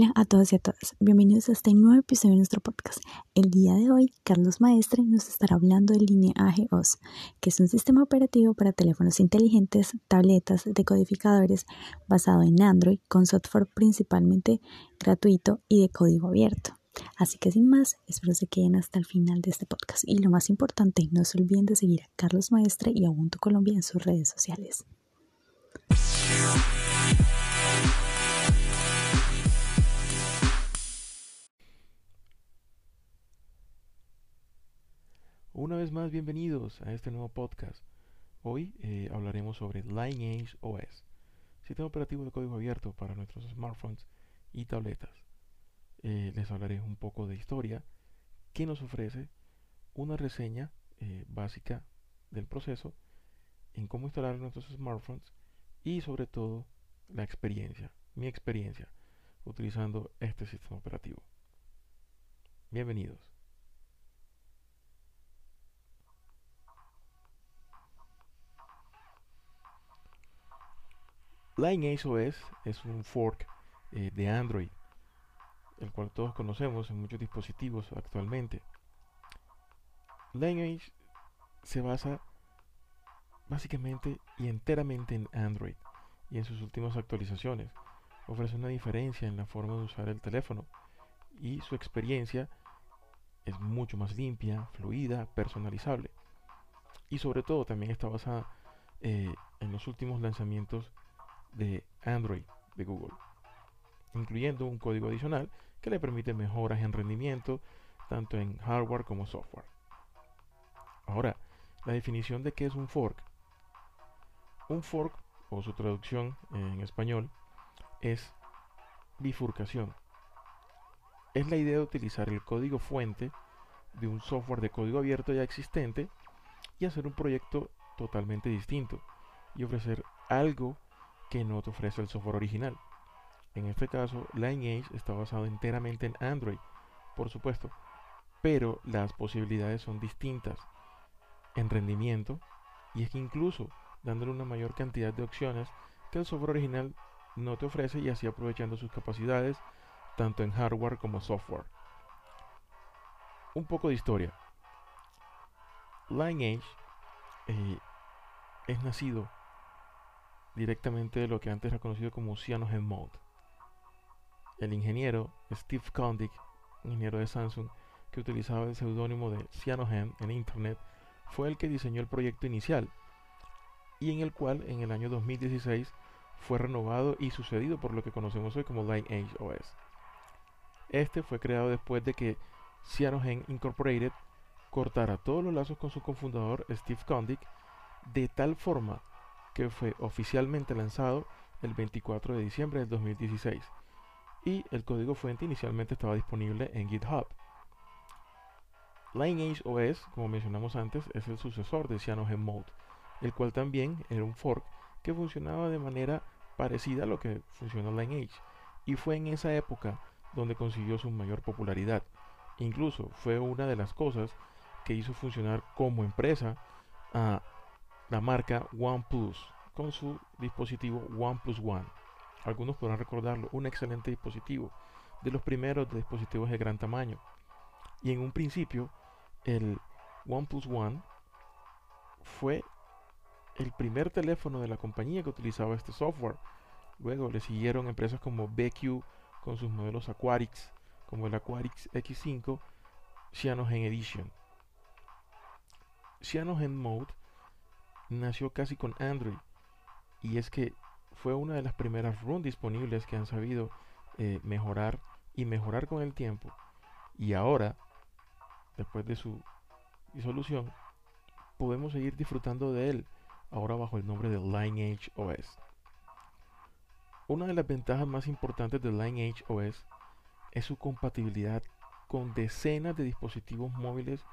Hola a todos y a todas, bienvenidos a este nuevo episodio de nuestro podcast. El día de hoy, Carlos Maestre nos estará hablando del Lineaje OS, que es un sistema operativo para teléfonos inteligentes, tabletas, decodificadores basado en Android, con software principalmente gratuito y de código abierto. Así que sin más, espero se queden hasta el final de este podcast. Y lo más importante, no se olviden de seguir a Carlos Maestre y a Ubuntu Colombia en sus redes sociales. Una vez más, bienvenidos a este nuevo podcast. Hoy eh, hablaremos sobre Lineage OS, sistema operativo de código abierto para nuestros smartphones y tabletas. Eh, les hablaré un poco de historia que nos ofrece una reseña eh, básica del proceso en cómo instalar nuestros smartphones y sobre todo la experiencia, mi experiencia utilizando este sistema operativo. Bienvenidos. Lineage OS es un fork eh, de Android, el cual todos conocemos en muchos dispositivos actualmente. Lineage se basa básicamente y enteramente en Android y en sus últimas actualizaciones. Ofrece una diferencia en la forma de usar el teléfono y su experiencia es mucho más limpia, fluida, personalizable. Y sobre todo también está basada eh, en los últimos lanzamientos de Android de Google, incluyendo un código adicional que le permite mejoras en rendimiento tanto en hardware como software. Ahora, la definición de qué es un fork. Un fork, o su traducción en español, es bifurcación. Es la idea de utilizar el código fuente de un software de código abierto ya existente y hacer un proyecto totalmente distinto y ofrecer algo que no te ofrece el software original. En este caso, Lineage está basado enteramente en Android, por supuesto, pero las posibilidades son distintas en rendimiento y es que incluso dándole una mayor cantidad de opciones que el software original no te ofrece y así aprovechando sus capacidades tanto en hardware como software. Un poco de historia. Lineage eh, es nacido directamente de lo que antes era conocido como Cyanogen Mode. El ingeniero Steve Kondik, ingeniero de Samsung, que utilizaba el seudónimo de Cyanogen en Internet, fue el que diseñó el proyecto inicial y en el cual en el año 2016 fue renovado y sucedido por lo que conocemos hoy como Lineage OS. Este fue creado después de que Cyanogen Incorporated cortara todos los lazos con su cofundador Steve Kondik de tal forma que fue oficialmente lanzado el 24 de diciembre del 2016 y el código fuente inicialmente estaba disponible en GitHub. Lineage OS, como mencionamos antes, es el sucesor de CyanogenMode, el cual también era un fork que funcionaba de manera parecida a lo que funcionó Lineage, y fue en esa época donde consiguió su mayor popularidad. Incluso fue una de las cosas que hizo funcionar como empresa a la marca OnePlus con su dispositivo OnePlus One. Algunos podrán recordarlo, un excelente dispositivo, de los primeros dispositivos de gran tamaño. Y en un principio, el OnePlus One fue el primer teléfono de la compañía que utilizaba este software. Luego le siguieron empresas como BQ con sus modelos Aquarix, como el Aquarix X5, Cyanogen Edition. Cyanogen Mode nació casi con Android. Y es que fue una de las primeras RUN disponibles que han sabido eh, mejorar y mejorar con el tiempo. Y ahora, después de su disolución, podemos seguir disfrutando de él, ahora bajo el nombre de Lineage OS. Una de las ventajas más importantes de Lineage OS es su compatibilidad con decenas de dispositivos móviles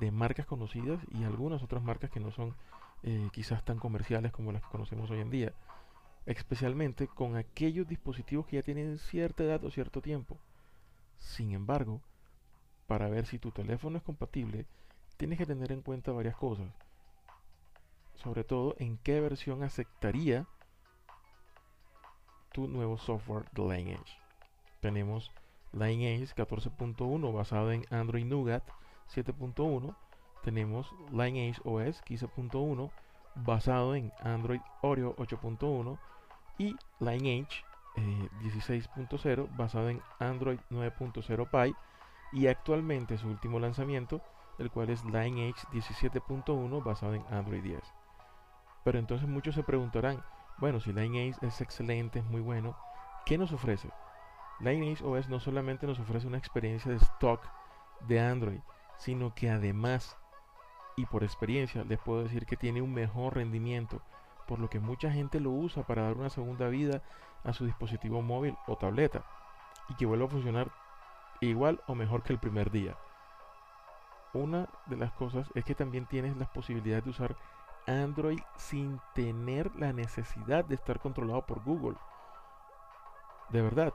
de marcas conocidas y algunas otras marcas que no son eh, quizás tan comerciales como las que conocemos hoy en día, especialmente con aquellos dispositivos que ya tienen cierta edad o cierto tiempo. Sin embargo, para ver si tu teléfono es compatible, tienes que tener en cuenta varias cosas. Sobre todo en qué versión aceptaría tu nuevo software de Lineage. tenemos Lineage 14.1 basado en Android Nougat 7.1. Tenemos Lineage OS 15.1 basado en Android Oreo 8.1 y Lineage 16.0 eh, basado en Android 9.0 Pie y actualmente su último lanzamiento, el cual es Lineage 17.1 basado en Android 10. Pero entonces muchos se preguntarán, bueno, si Lineage es excelente, es muy bueno, ¿qué nos ofrece? Lineage OS no solamente nos ofrece una experiencia de stock de Android, sino que además, y por experiencia, les puedo decir que tiene un mejor rendimiento, por lo que mucha gente lo usa para dar una segunda vida a su dispositivo móvil o tableta, y que vuelva a funcionar igual o mejor que el primer día. Una de las cosas es que también tienes las posibilidades de usar Android sin tener la necesidad de estar controlado por Google. De verdad,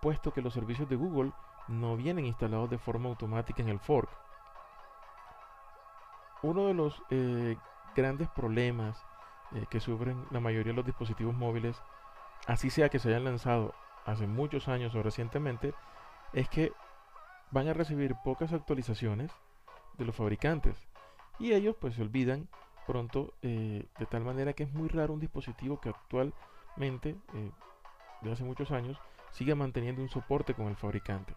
puesto que los servicios de Google no vienen instalados de forma automática en el fork. Uno de los eh, grandes problemas eh, que sufren la mayoría de los dispositivos móviles, así sea que se hayan lanzado hace muchos años o recientemente, es que van a recibir pocas actualizaciones de los fabricantes. Y ellos pues se olvidan pronto eh, de tal manera que es muy raro un dispositivo que actualmente de hace muchos años sigue manteniendo un soporte con el fabricante,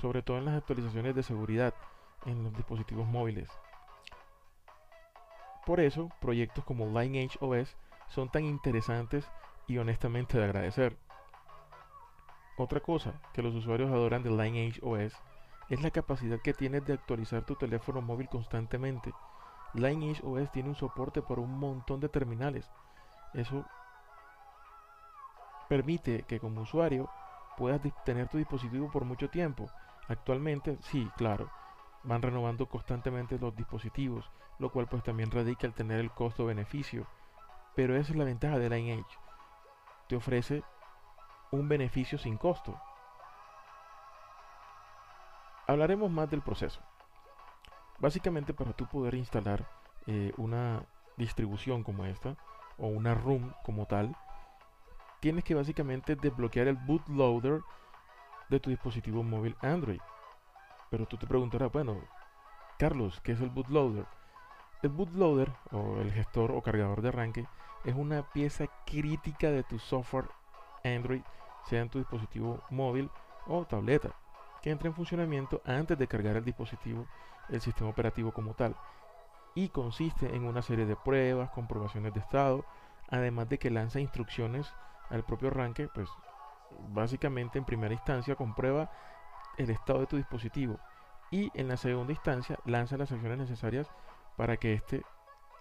sobre todo en las actualizaciones de seguridad en los dispositivos móviles. Por eso, proyectos como Lineage OS son tan interesantes y honestamente de agradecer. Otra cosa que los usuarios adoran de Lineage OS es la capacidad que tienes de actualizar tu teléfono móvil constantemente. Lineage OS tiene un soporte para un montón de terminales. Eso permite que como usuario puedas tener tu dispositivo por mucho tiempo. Actualmente, sí, claro, van renovando constantemente los dispositivos, lo cual pues también radica el tener el costo-beneficio. Pero esa es la ventaja de Lineage. Te ofrece un beneficio sin costo. Hablaremos más del proceso. Básicamente para tú poder instalar eh, una distribución como esta, o una ROM como tal, tienes que básicamente desbloquear el bootloader de tu dispositivo móvil Android. Pero tú te preguntarás, bueno, Carlos, ¿qué es el bootloader? El bootloader o el gestor o cargador de arranque es una pieza crítica de tu software Android, sea en tu dispositivo móvil o tableta, que entra en funcionamiento antes de cargar el dispositivo, el sistema operativo como tal, y consiste en una serie de pruebas, comprobaciones de estado, además de que lanza instrucciones al propio arranque, pues básicamente en primera instancia comprueba el estado de tu dispositivo y en la segunda instancia lanza las acciones necesarias para que éste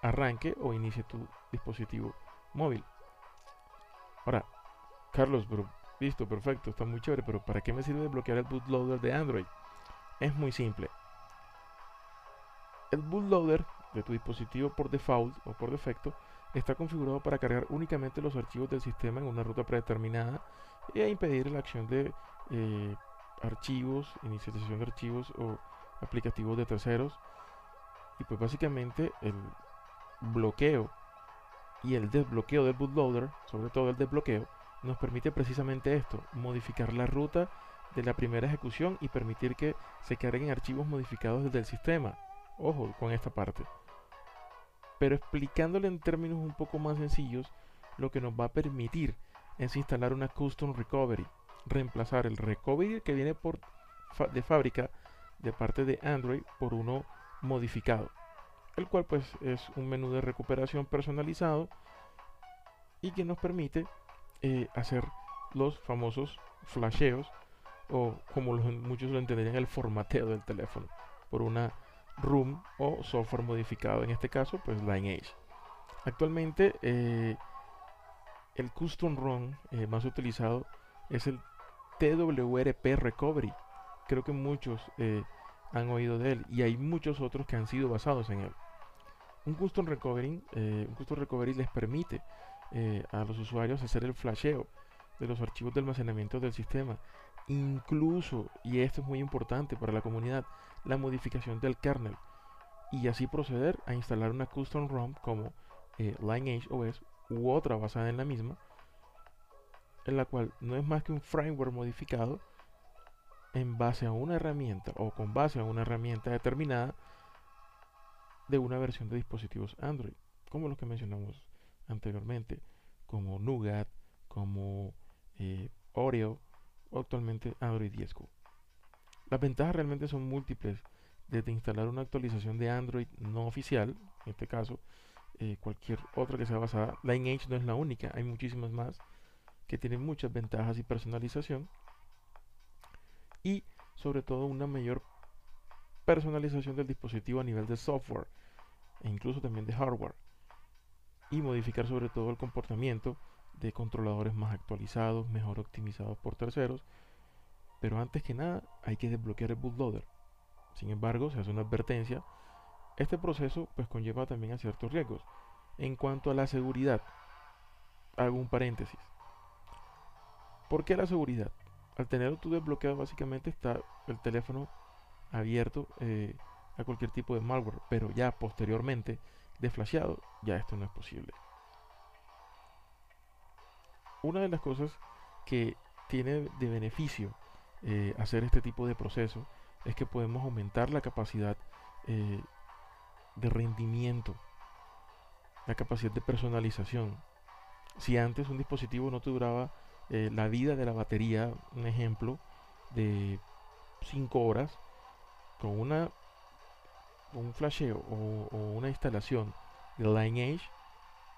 arranque o inicie tu dispositivo móvil. Ahora, Carlos, listo, perfecto, está muy chévere, pero ¿para qué me sirve desbloquear el bootloader de Android? Es muy simple. El bootloader de tu dispositivo por default o por defecto está configurado para cargar únicamente los archivos del sistema en una ruta predeterminada y a impedir la acción de eh, archivos, inicialización de archivos o aplicativos de terceros. Y pues básicamente el bloqueo y el desbloqueo del bootloader, sobre todo el desbloqueo, nos permite precisamente esto, modificar la ruta de la primera ejecución y permitir que se carguen archivos modificados desde el sistema. Ojo con esta parte pero explicándole en términos un poco más sencillos, lo que nos va a permitir es instalar una Custom Recovery, reemplazar el Recovery que viene por de fábrica de parte de Android por uno modificado, el cual pues es un menú de recuperación personalizado y que nos permite eh, hacer los famosos flasheos o como muchos lo entenderían el formateo del teléfono por una ROM o software modificado, en este caso pues Lineage. Actualmente eh, el custom ROM eh, más utilizado es el TWRP Recovery. Creo que muchos eh, han oído de él y hay muchos otros que han sido basados en él. Un custom recovery, un custom recovery les permite a los usuarios hacer el flasheo de los archivos de almacenamiento del sistema. Incluso, y esto es muy importante para la comunidad, la modificación del kernel y así proceder a instalar una custom ROM como eh, Lineage OS u otra basada en la misma en la cual no es más que un framework modificado en base a una herramienta o con base a una herramienta determinada de una versión de dispositivos Android, como los que mencionamos anteriormente, como Nougat, como eh, Oreo o actualmente Android 10 Q. Las ventajas realmente son múltiples, desde instalar una actualización de Android no oficial, en este caso, eh, cualquier otra que sea basada. Lineage no es la única, hay muchísimas más que tienen muchas ventajas y personalización. Y sobre todo una mayor personalización del dispositivo a nivel de software e incluso también de hardware. Y modificar sobre todo el comportamiento de controladores más actualizados, mejor optimizados por terceros. Pero antes que nada hay que desbloquear el bootloader. Sin embargo, se hace una advertencia. Este proceso pues conlleva también a ciertos riesgos. En cuanto a la seguridad, hago un paréntesis. ¿Por qué la seguridad? Al tenerlo tú desbloqueado básicamente está el teléfono abierto eh, a cualquier tipo de malware, pero ya posteriormente desflasheado, ya esto no es posible. Una de las cosas que tiene de beneficio eh, hacer este tipo de proceso es que podemos aumentar la capacidad eh, de rendimiento, la capacidad de personalización. Si antes un dispositivo no te duraba eh, la vida de la batería, un ejemplo, de 5 horas, con una un flasheo o, una instalación de Lineage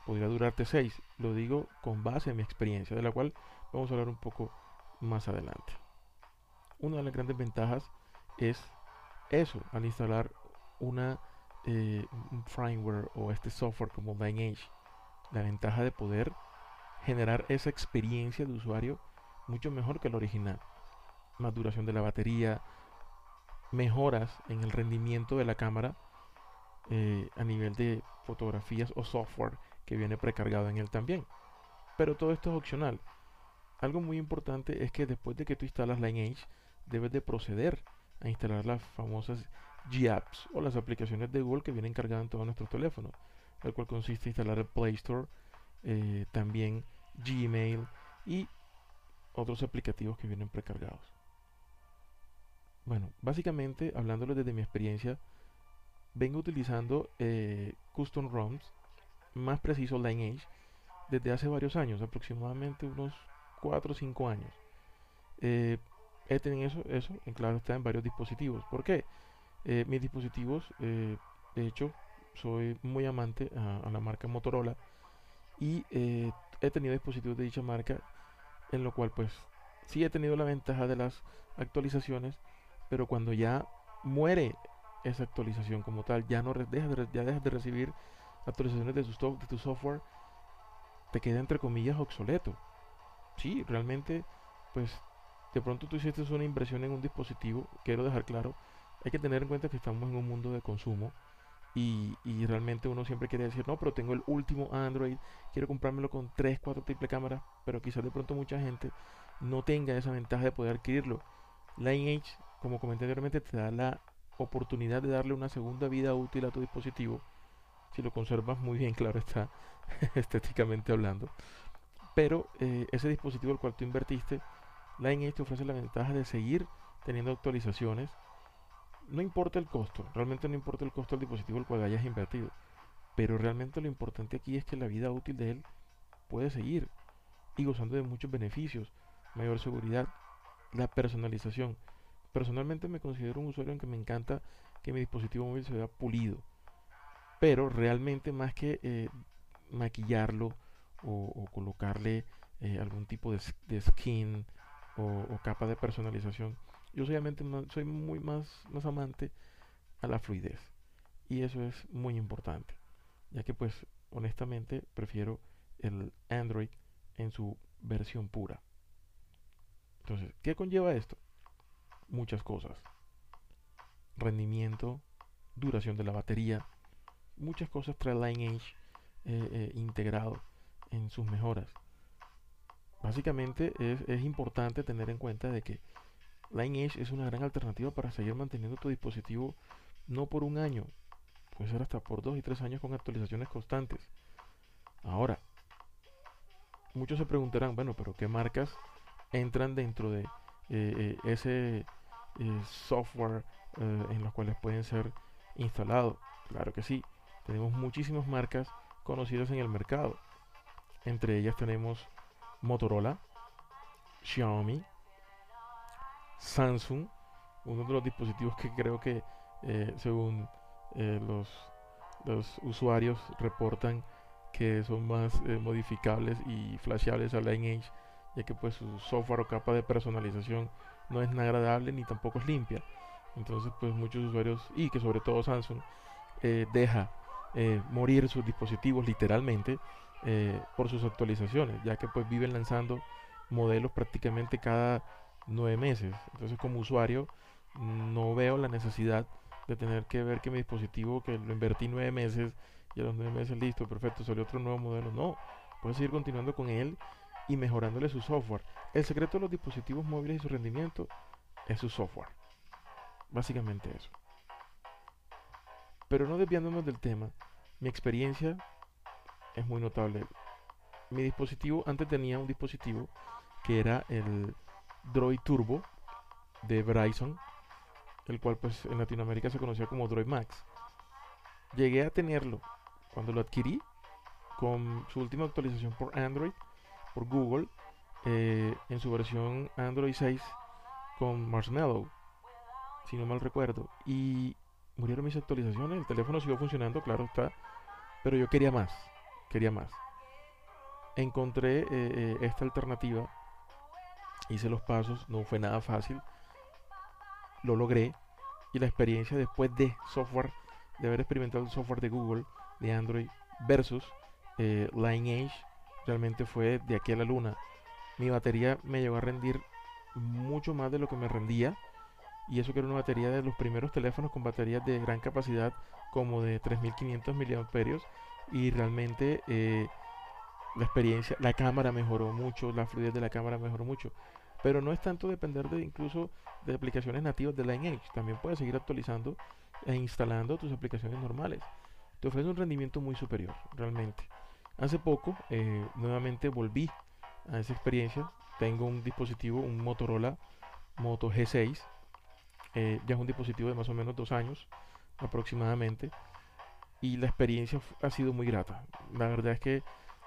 podría durarte 6. Lo digo con base en mi experiencia, de la cual vamos a hablar un poco más adelante. Una de las grandes ventajas es eso, al instalar una, eh, un firmware o este software como Lineage, la ventaja de poder generar esa experiencia de usuario mucho mejor que el original. Más duración de la batería, mejoras en el rendimiento de la cámara eh, a nivel de fotografías o software que viene precargado en él también. Pero todo esto es opcional. Algo muy importante es que después de que tú instalas Lineage, debes de proceder a instalar las famosas G-Apps o las aplicaciones de Google que vienen cargadas en todos nuestros teléfonos, el cual consiste en instalar el Play Store, eh, también Gmail y otros aplicativos que vienen precargados. Bueno, básicamente, hablándolo desde mi experiencia, vengo utilizando eh, Custom ROMs, más preciso Lineage, desde hace varios años, aproximadamente unos 4 o 5 años. Eh, he tenido eso, eso, en claro está en varios dispositivos. ¿Por qué? Mis dispositivos, de hecho, soy muy amante a la marca Motorola y he tenido dispositivos de dicha marca, en lo cual pues sí he tenido la ventaja de las actualizaciones, pero cuando ya muere esa actualización como tal, ya no dejas de, ya dejas de recibir actualizaciones de tu, de tu software, te queda entre comillas obsoleto. Sí, realmente, pues de pronto tú hiciste una inversión en un dispositivo, quiero dejar claro, hay que tener en cuenta que estamos en un mundo de consumo y, realmente uno siempre quiere decir, no, pero tengo el último Android, quiero comprármelo con 3, 4 triple cámaras, pero quizás de pronto mucha gente no tenga esa ventaja de poder adquirirlo. Lineage como comenté anteriormente, te da la oportunidad de darle una segunda vida útil a tu dispositivo. Si lo conservas muy bien, claro está, estéticamente hablando. Pero eh, ese dispositivo al cual tú invertiste, Lineage te ofrece la ventaja de seguir teniendo actualizaciones. No importa el costo, realmente no importa el costo del dispositivo al cual hayas invertido. Pero realmente lo importante aquí es que la vida útil de él puede seguir y gozando de muchos beneficios, mayor seguridad, la personalización. Personalmente me considero un usuario en que me encanta que mi dispositivo móvil se vea pulido. Pero realmente más que eh, maquillarlo o, colocarle eh, algún tipo de, skin o, capa de personalización, yo soy, soy muy más, más amante a la fluidez. Y eso es muy importante. Ya que pues honestamente prefiero el Android en su versión pura. Entonces, ¿qué conlleva esto? muchas cosas. Rendimiento, duración de la batería, muchas cosas trae Lineage eh, eh, integrado en sus mejoras. Básicamente es, es, importante tener en cuenta de que Lineage es una gran alternativa para seguir manteniendo tu dispositivo no por un año, puede ser hasta por dos y tres años con actualizaciones constantes. Ahora, muchos se preguntarán, bueno, pero ¿qué marcas entran dentro de ese software en los cuales pueden ser instalados? Claro que sí, tenemos muchísimas marcas conocidas en el mercado. Entre ellas tenemos Motorola, Xiaomi, Samsung, uno de los dispositivos que creo que eh, según eh, los, usuarios reportan que son más eh, modificables y flasheables a Lineage, ya que pues su software o capa de personalización no es nada agradable ni tampoco es limpia. Entonces pues muchos usuarios y que sobre todo Samsung deja morir sus dispositivos literalmente por sus actualizaciones, ya que pues viven lanzando modelos prácticamente cada nueve meses. Entonces como usuario no veo la necesidad de tener que ver que mi dispositivo que lo invertí nueve meses y a los nueve meses listo, perfecto, salió otro nuevo modelo. No, puedes seguir continuando con él y mejorándole su software. El secreto de los dispositivos móviles y su rendimiento es su software. Básicamente eso. Pero no desviándonos del tema, mi experiencia es muy notable. Mi dispositivo, antes tenía un dispositivo que era el Droid Turbo de Bryson, el cual pues en Latinoamérica se conocía como Droid Max. Llegué a tenerlo cuando lo adquirí con su última actualización por Android, por Google, eh, en su versión Android 6 con Marshmallow, si no mal recuerdo. Y murieron mis actualizaciones, el teléfono siguió funcionando, claro está, pero yo quería más, quería más. Encontré eh, eh, esta alternativa hice los pasos, no fue nada fácil, lo logré y la experiencia después de software, de haber experimentado el software de Google, de Android versus eh, Lineage, realmente fue de aquí a la luna. Mi batería me llegó a rendir mucho más de lo que me rendía y eso que era una batería de los primeros teléfonos con baterías de gran capacidad como de 3500 miliamperios y realmente eh, la experiencia, la cámara mejoró mucho, la fluidez de la cámara mejoró mucho. Pero no es tanto depender de incluso de aplicaciones nativas de Lineage. También puedes seguir actualizando e instalando tus aplicaciones normales. Te ofrece un rendimiento muy superior, realmente. Hace poco, eh, nuevamente volví a esa experiencia. Tengo un dispositivo, un Motorola Moto G6. Eh, ya es un dispositivo de más o menos dos años aproximadamente. Y la experiencia ha sido muy grata. La verdad es que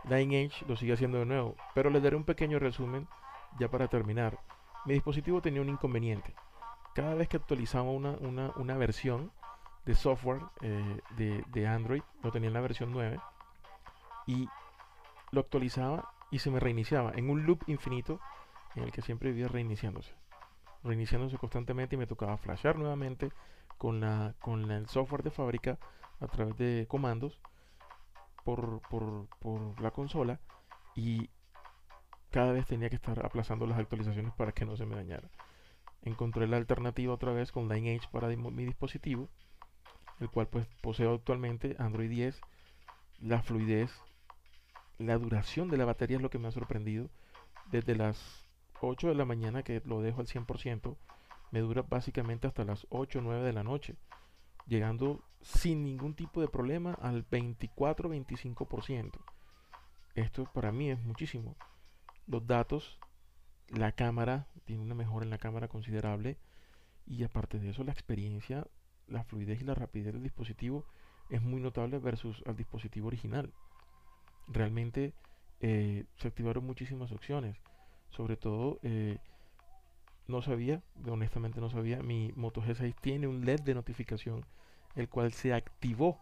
Lineage lo sigue haciendo de nuevo. Pero les daré un pequeño resumen ya para terminar. Mi dispositivo tenía un inconveniente. Cada vez que actualizaba una, versión de software eh, de, Android, lo tenía en la versión 9, y lo actualizaba y se me reiniciaba en un loop infinito en el que siempre vivía reiniciándose. Reiniciándose constantemente y me tocaba flashear nuevamente con, la, con el software de fábrica a través de comandos por, por, la consola y cada vez tenía que estar aplazando las actualizaciones para que no se me dañara. Encontré la alternativa otra vez con Lineage para mi dispositivo, el cual pues poseo actualmente Android 10. La fluidez, la duración de la batería es lo que me ha sorprendido. Desde las 8 de la mañana que lo dejo al 100%, me dura básicamente hasta las 8 o 9 de la noche llegando sin ningún tipo de problema al 24-25%. Esto para mí es muchísimo. Los datos, la cámara, tiene una mejora en la cámara considerable y aparte de eso la experiencia, la fluidez y la rapidez del dispositivo es muy notable versus al dispositivo original. Realmente eh, se activaron muchísimas opciones. Sobre todo eh, no sabía, honestamente no sabía, mi Moto G6 tiene un LED de notificación, el cual se activó.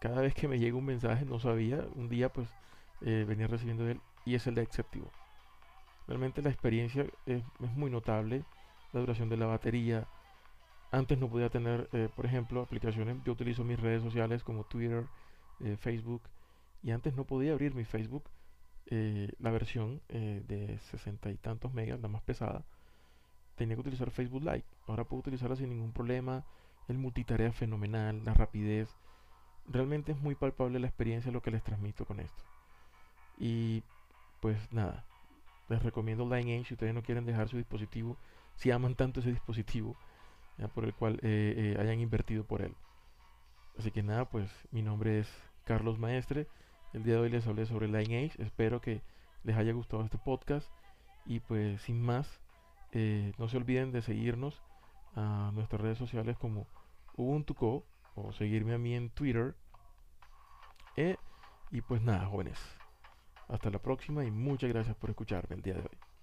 Cada vez que me llega un mensaje, no sabía, un día pues eh, venía recibiendo él y es el se activó. Realmente la experiencia es, muy notable, la duración de la batería. Antes no podía tener, eh, por ejemplo, aplicaciones, yo utilizo mis redes sociales como Twitter, eh, Facebook, y antes no podía abrir mi Facebook eh, la versión eh, de 60 y tantos megas, la más pesada, tenía que utilizar Facebook Live. Ahora puedo utilizarla sin ningún problema. El multitarea fenomenal, la rapidez. Realmente es muy palpable la experiencia lo que les transmito con esto. Y pues nada, les recomiendo Lineage si ustedes no quieren dejar su dispositivo, si aman tanto ese dispositivo, por el cual eh, hayan invertido por él. Así que nada, pues mi nombre es Carlos Maestre El día de hoy les hablé sobre Lineage. Espero que les haya gustado este podcast. Y pues sin más, eh, no se olviden de seguirnos a nuestras redes sociales como UbuntuCo o seguirme a mí en Twitter. Eh, y pues nada, jóvenes. Hasta la próxima y muchas gracias por escucharme el día de hoy.